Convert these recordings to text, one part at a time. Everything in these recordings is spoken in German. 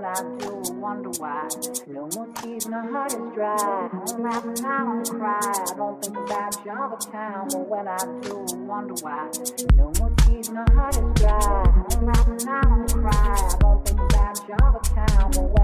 what I do wonder why. No more tears, my heart is dry. I don't laugh and I don't cry. I don't think about you all the time, but when I do wonder why. No more tears, my heart is dry. I don't laugh and I don't cry. I don't think about you all the time, but when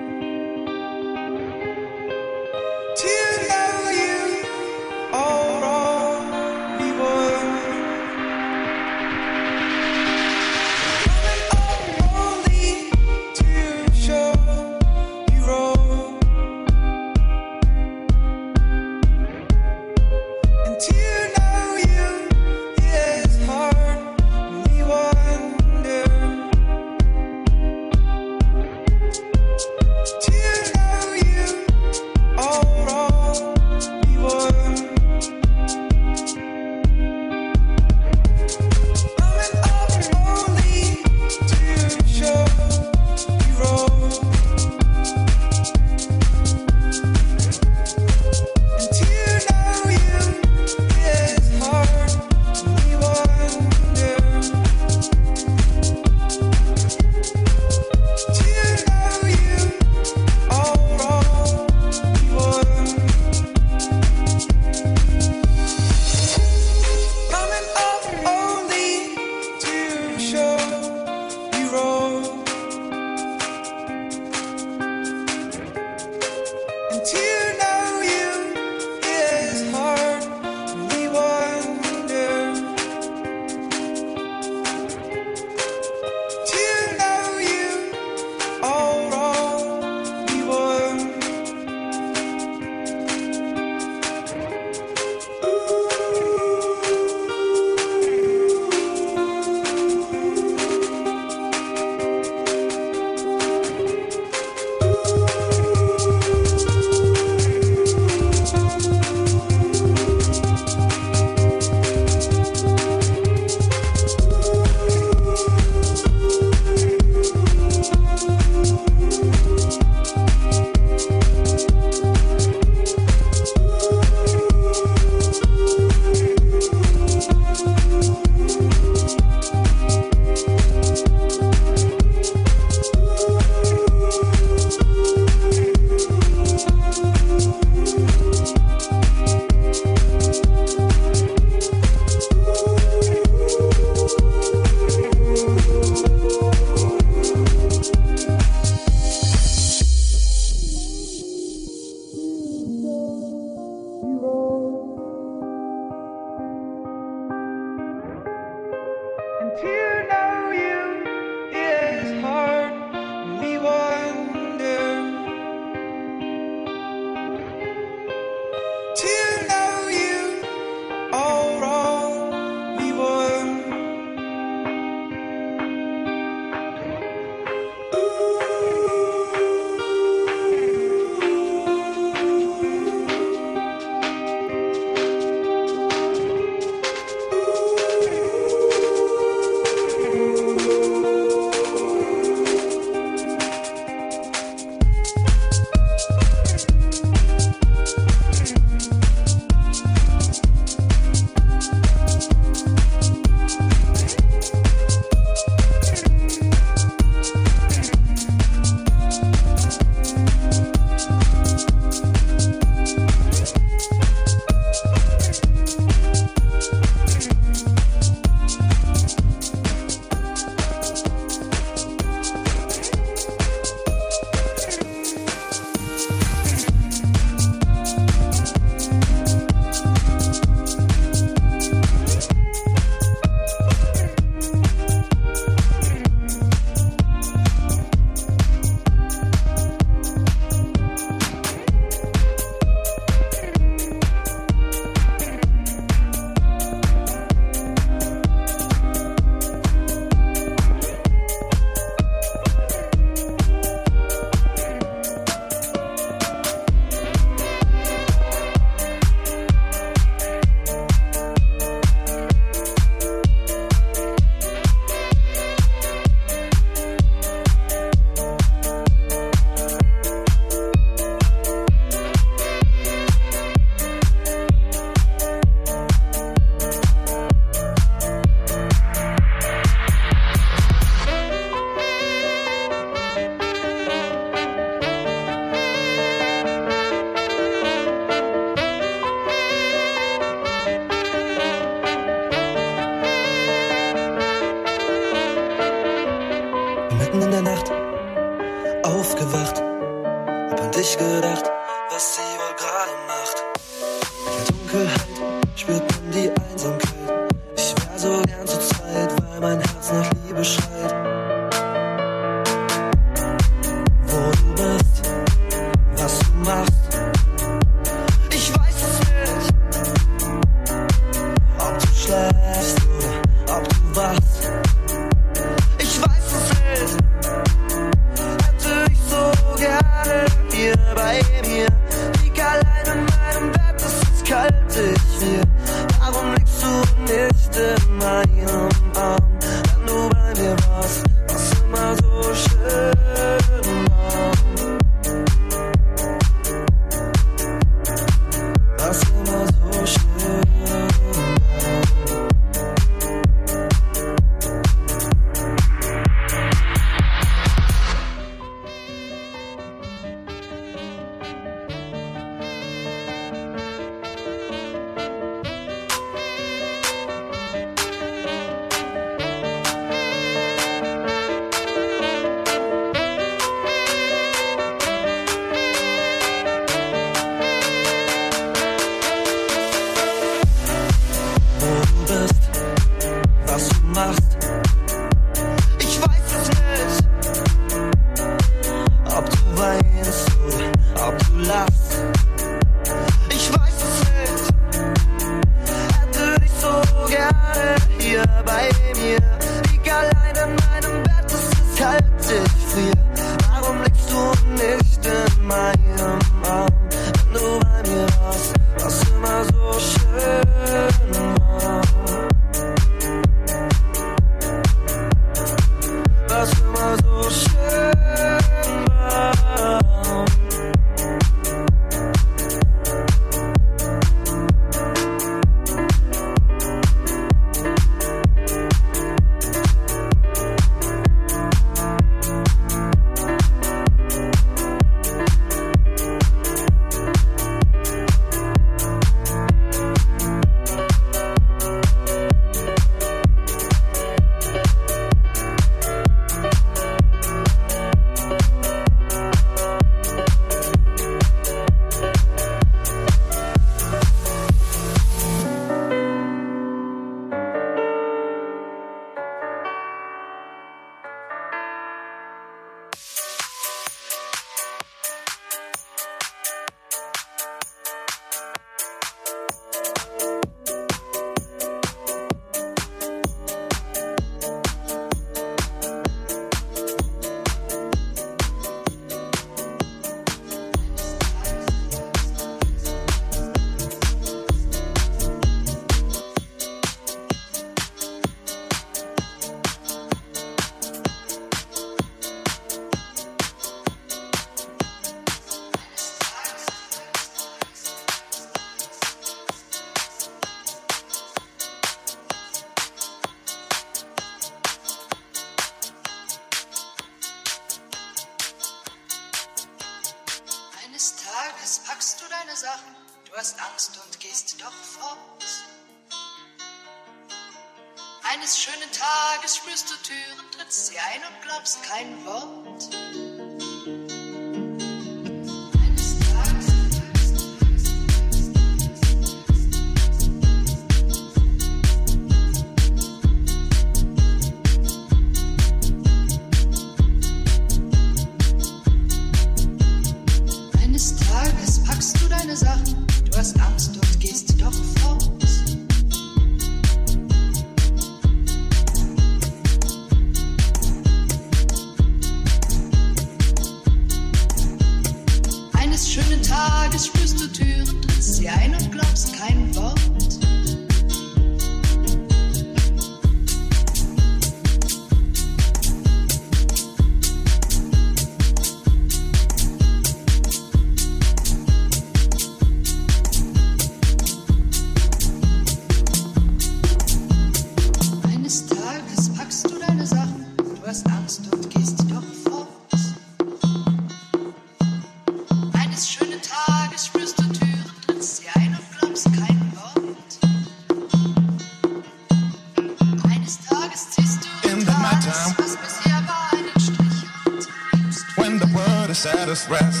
us rest.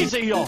哎呦！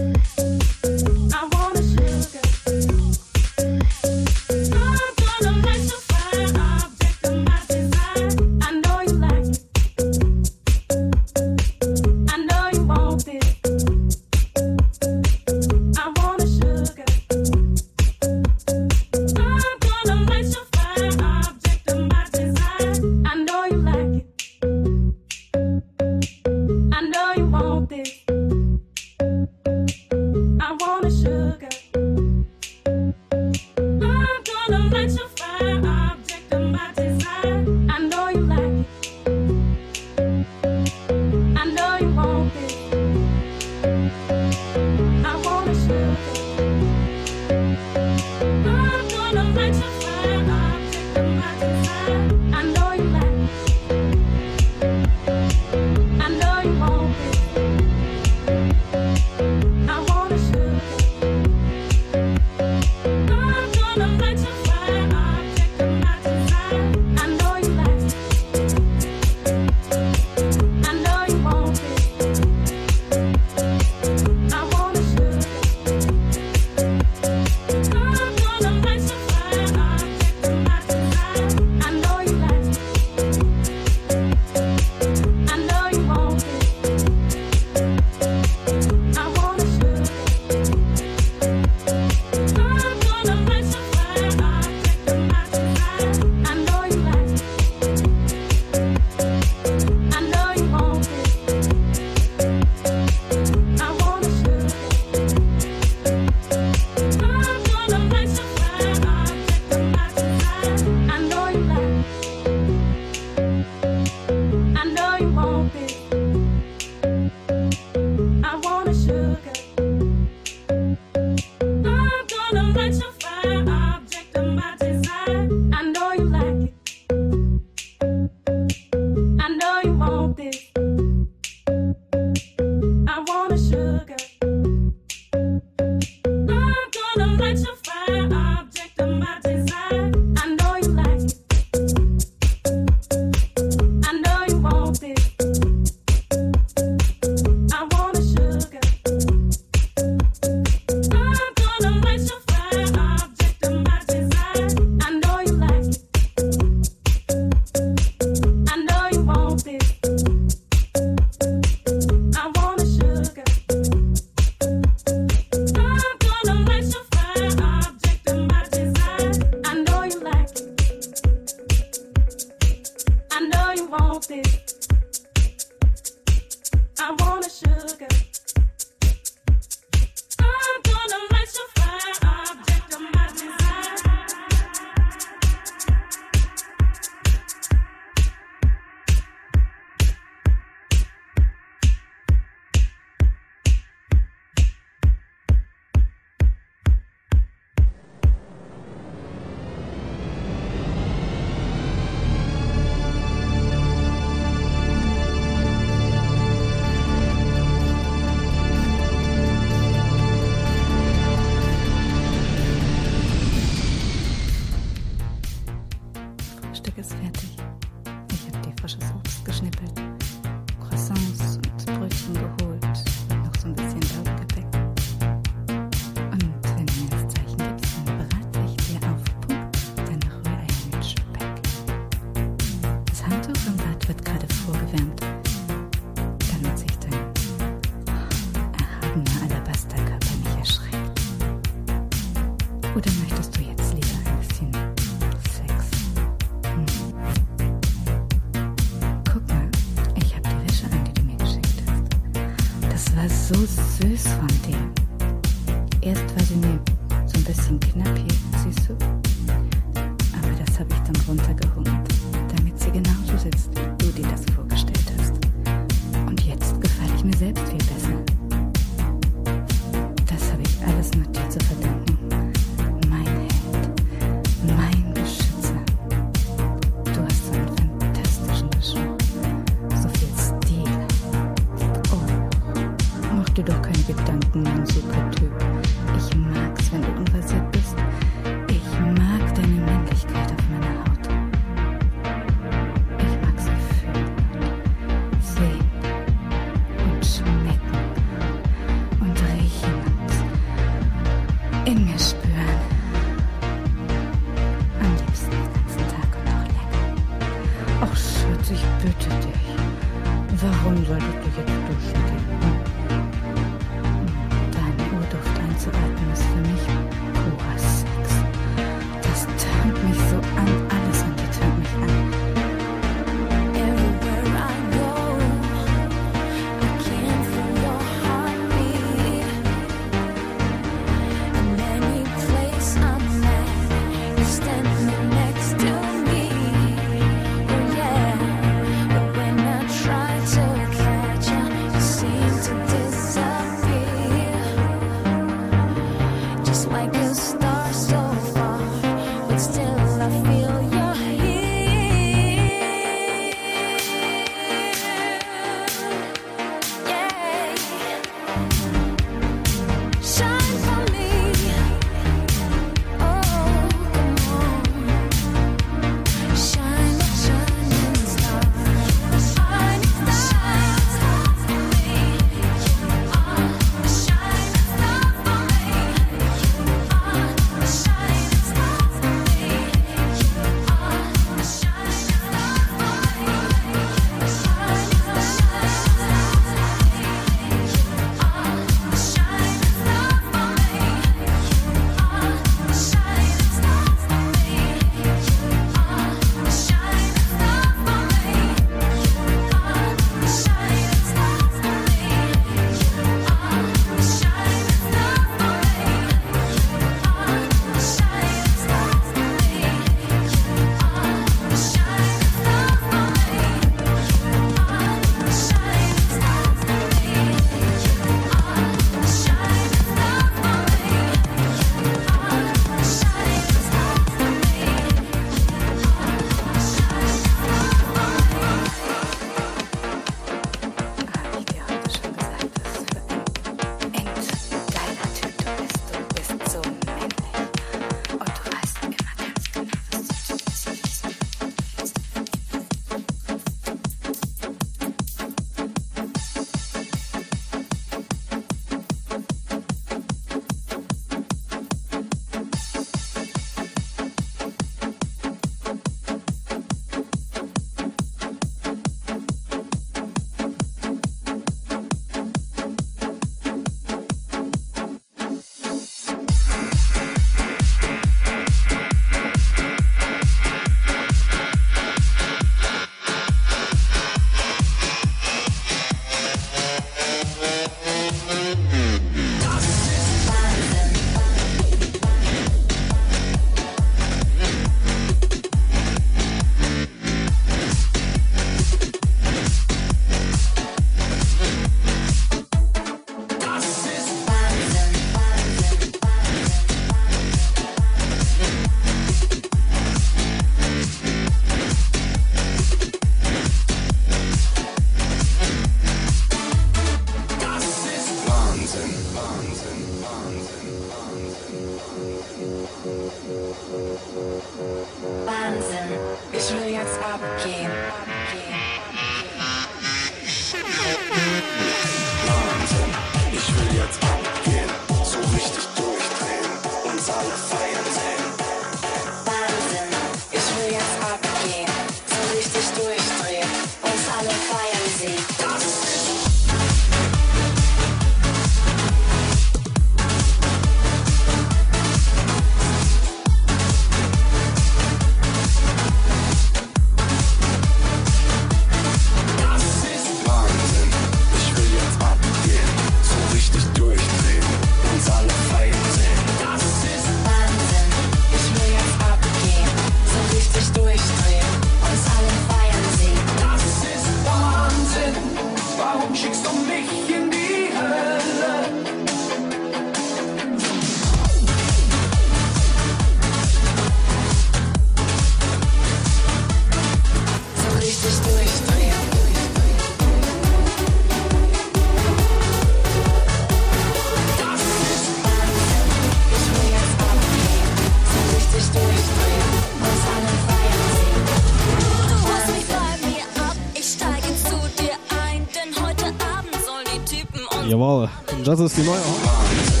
Jawohl. Das ist die neue.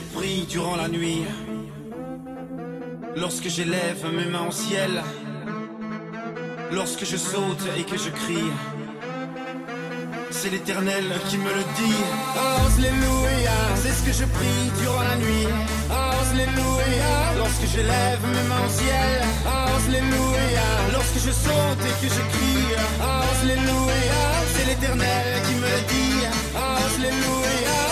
Prie durant la nuit. Lorsque j'élève mes mains au ciel. Lorsque je saute et que je crie. C'est l'éternel qui me le dit. Alléluia, c'est ce que je prie durant la nuit. Alléluia, lorsque j'élève mes mains au ciel. Alléluia, lorsque je saute et que je crie. Alléluia, c'est l'éternel qui me le dit. Alléluia.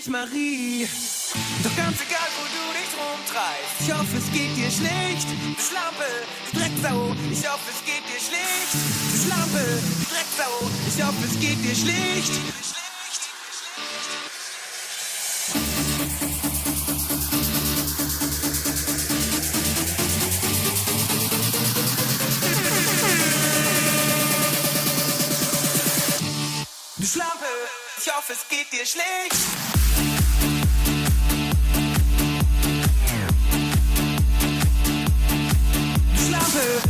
Dich, Marie. Doch ganz egal, wo du dich rumtreibst, ich hoffe, es geht dir schlecht. Du Schlampe, du Drecksau, ich hoffe, es geht dir schlecht. Du Schlampe, du Drecksau, ich hoffe, es geht dir schlecht. Du Schlampe, ich hoffe, es geht dir schlecht. danser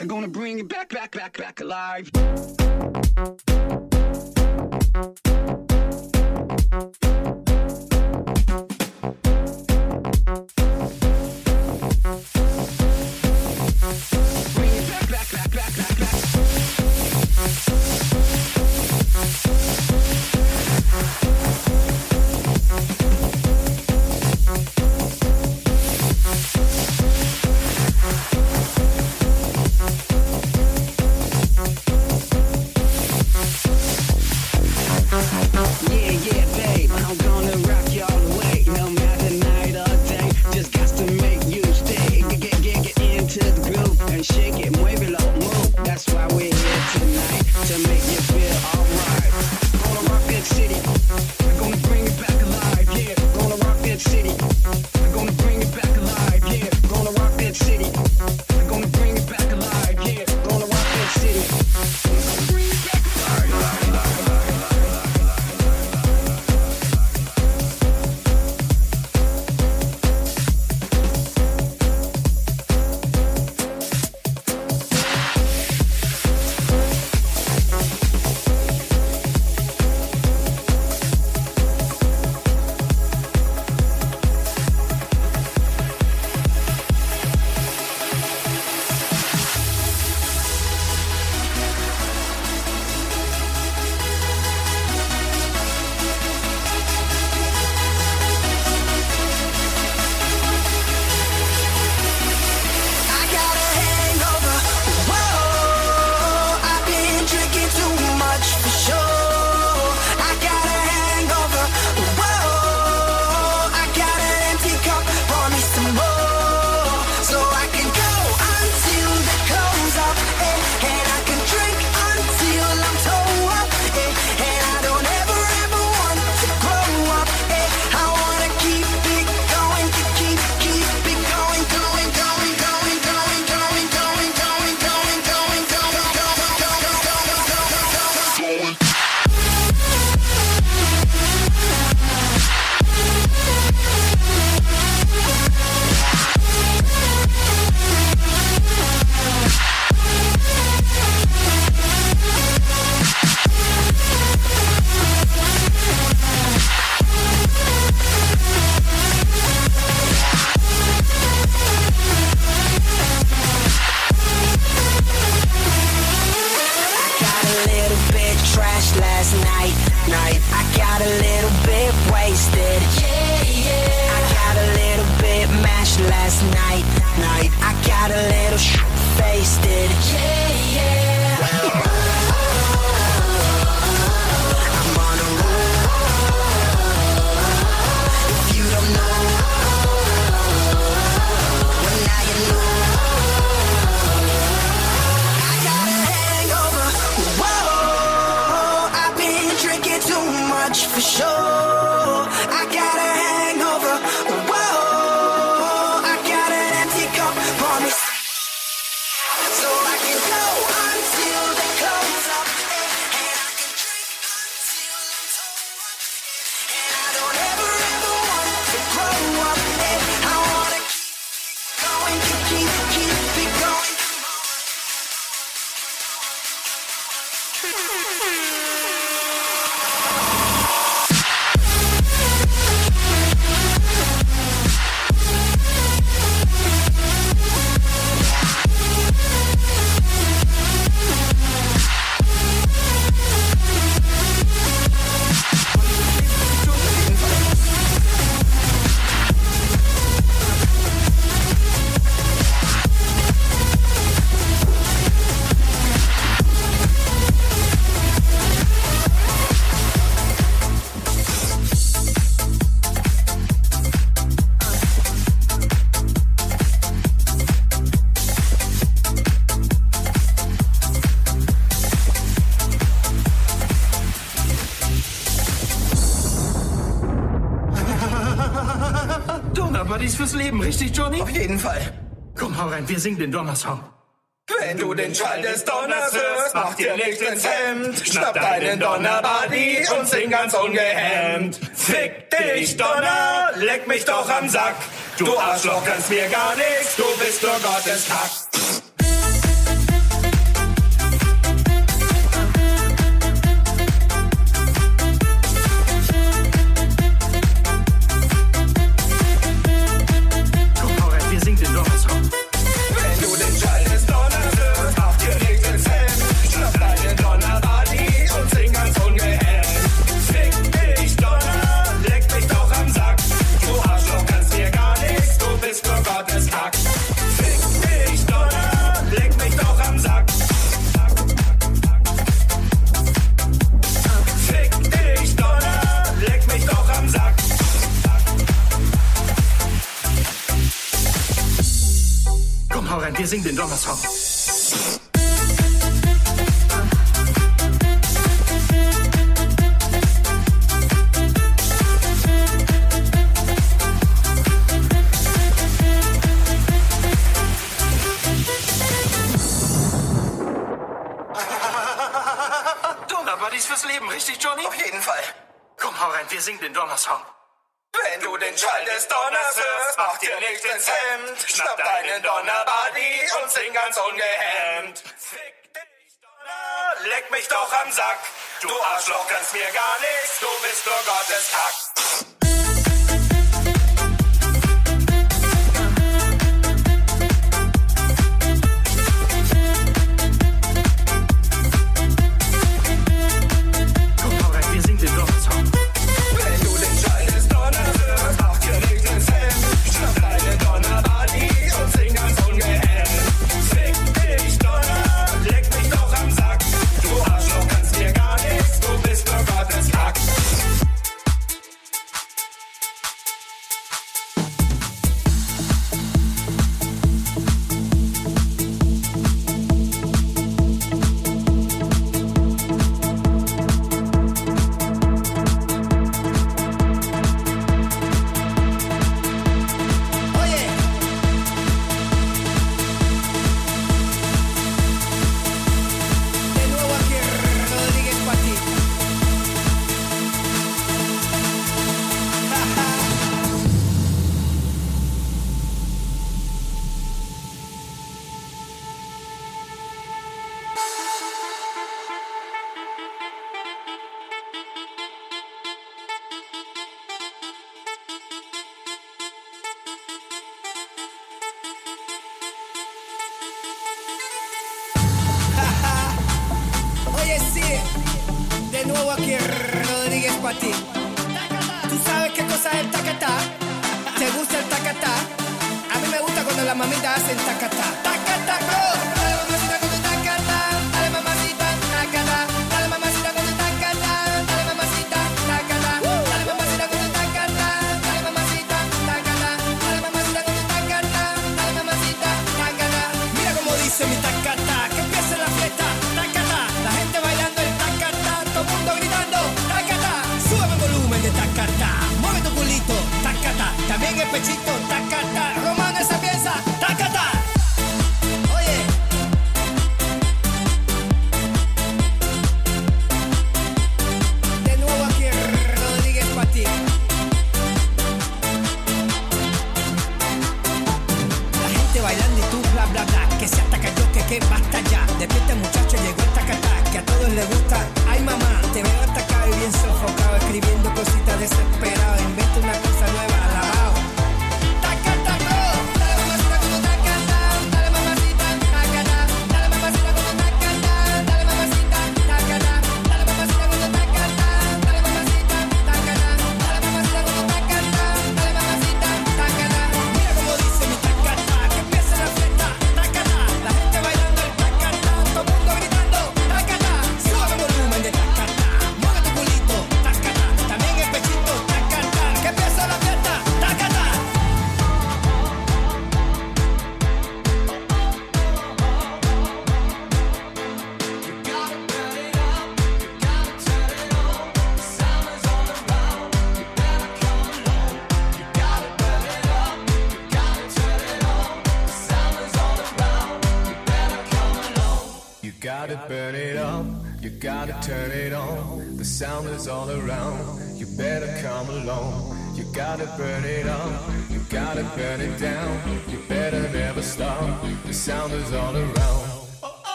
I'm gonna bring you back, back, back, back alive. wir singen den Donnersong. Wenn du den Schall des Donners hörst, mach dir nicht ins Hemd. Schnapp deinen Donnerbuddy und sing ganz ungehemmt. Fick dich, Donner, leck mich doch am Sack. Du Arschloch kannst mir gar nichts, du bist oh nur Gottes Kack.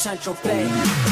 Central Bay.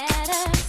Better.